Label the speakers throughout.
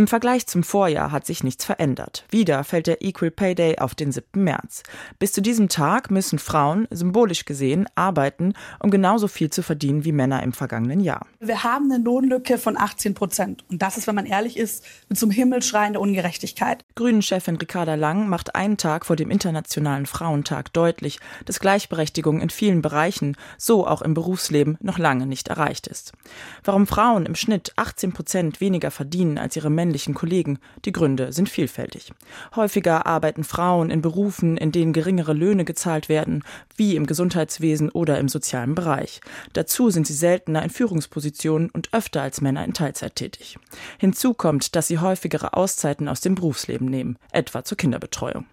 Speaker 1: Im Vergleich zum Vorjahr hat sich nichts verändert. Wieder fällt der Equal Pay Day auf den 7. März. Bis zu diesem Tag müssen Frauen, symbolisch gesehen, arbeiten, um genauso viel zu verdienen wie Männer im vergangenen Jahr.
Speaker 2: Wir haben eine Lohnlücke von 18 Prozent. Und das ist, wenn man ehrlich ist, zum Himmel schreiende Ungerechtigkeit.
Speaker 1: Grünen-Chefin Ricarda Lang macht einen Tag vor dem Internationalen Frauentag deutlich, dass Gleichberechtigung in vielen Bereichen, so auch im Berufsleben, noch lange nicht erreicht ist. Warum Frauen im Schnitt 18 Prozent weniger verdienen als ihre männlichen Kollegen, die Gründe sind vielfältig. Häufiger arbeiten Frauen in Berufen, in denen geringere Löhne gezahlt werden, wie im Gesundheitswesen oder im sozialen Bereich. Dazu sind sie seltener in Führungspositionen und öfter als Männer in Teilzeit tätig. Hinzu kommt, dass sie häufigere Auszeiten aus dem Berufsleben nehmen, etwa zur Kinderbetreuung.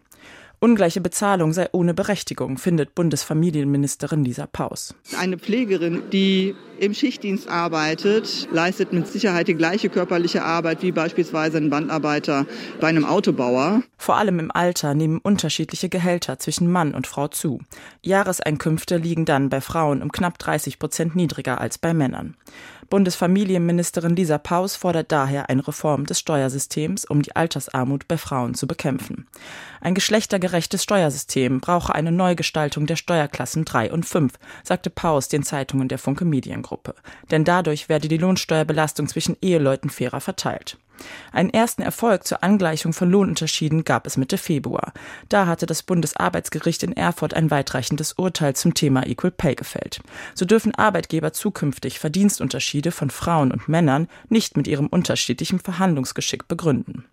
Speaker 1: Ungleiche Bezahlung sei ohne Berechtigung, findet Bundesfamilienministerin Lisa Paus.
Speaker 3: Eine Pflegerin, die im Schichtdienst arbeitet, leistet mit Sicherheit die gleiche körperliche Arbeit wie beispielsweise ein Bandarbeiter bei einem Autobauer.
Speaker 1: Vor allem im Alter nehmen unterschiedliche Gehälter zwischen Mann und Frau zu. Jahreseinkünfte liegen dann bei Frauen um knapp 30 Prozent niedriger als bei Männern. Bundesfamilienministerin Lisa Paus fordert daher eine Reform des Steuersystems, um die Altersarmut bei Frauen zu bekämpfen. Ein geschlechtergerechtes Steuersystem brauche eine Neugestaltung der Steuerklassen 3 und 5, sagte Paus den Zeitungen der Funke Mediengruppe. Denn dadurch werde die Lohnsteuerbelastung zwischen Eheleuten fairer verteilt. Einen ersten Erfolg zur Angleichung von Lohnunterschieden gab es Mitte Februar. Da hatte das Bundesarbeitsgericht in Erfurt ein weitreichendes Urteil zum Thema Equal Pay gefällt. So dürfen Arbeitgeber zukünftig Verdienstunterschiede von Frauen und Männern nicht mit ihrem unterschiedlichen Verhandlungsgeschick begründen.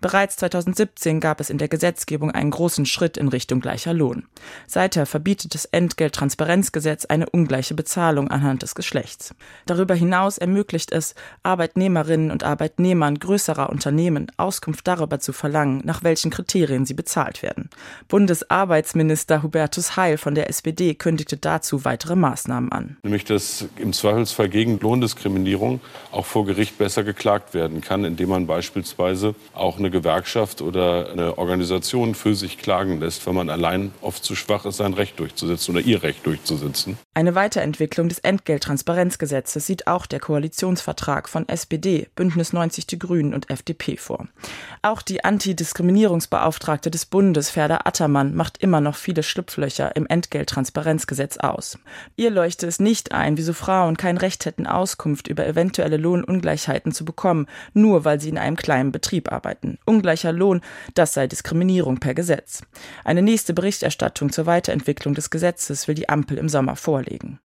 Speaker 1: Bereits 2017 gab es in der Gesetzgebung einen großen Schritt in Richtung gleicher Lohn. Seither verbietet das Entgelttransparenzgesetz eine ungleiche Bezahlung anhand des Geschlechts. Darüber hinaus ermöglicht es Arbeitnehmerinnen und Arbeitnehmern größerer Unternehmen Auskunft darüber zu verlangen, nach welchen Kriterien sie bezahlt werden. Bundesarbeitsminister Hubertus Heil von der SPD kündigte dazu weitere Maßnahmen an.
Speaker 4: Nämlich, dass im Zweifelsfall gegen Lohndiskriminierung auch vor Gericht besser geklagt werden kann, indem man beispielsweise auch eine Gewerkschaft oder eine Organisation für sich klagen lässt, wenn man allein oft zu schwach ist, sein Recht durchzusetzen oder ihr Recht durchzusetzen.
Speaker 1: Eine Weiterentwicklung des Entgelttransparenzgesetzes sieht auch der Koalitionsvertrag von SPD, Bündnis 90 Die Grünen und FDP vor. Auch die Antidiskriminierungsbeauftragte des Bundes, Ferda Attermann, macht immer noch viele Schlupflöcher im Entgelttransparenzgesetz aus. Ihr leuchte es nicht ein, wieso Frauen kein Recht hätten, Auskunft über eventuelle Lohnungleichheiten zu bekommen, nur weil sie in einem kleinen Betrieb arbeiten. Ungleicher Lohn, das sei Diskriminierung per Gesetz. Eine nächste Berichterstattung zur Weiterentwicklung des Gesetzes will die Ampel im Sommer vorlegen.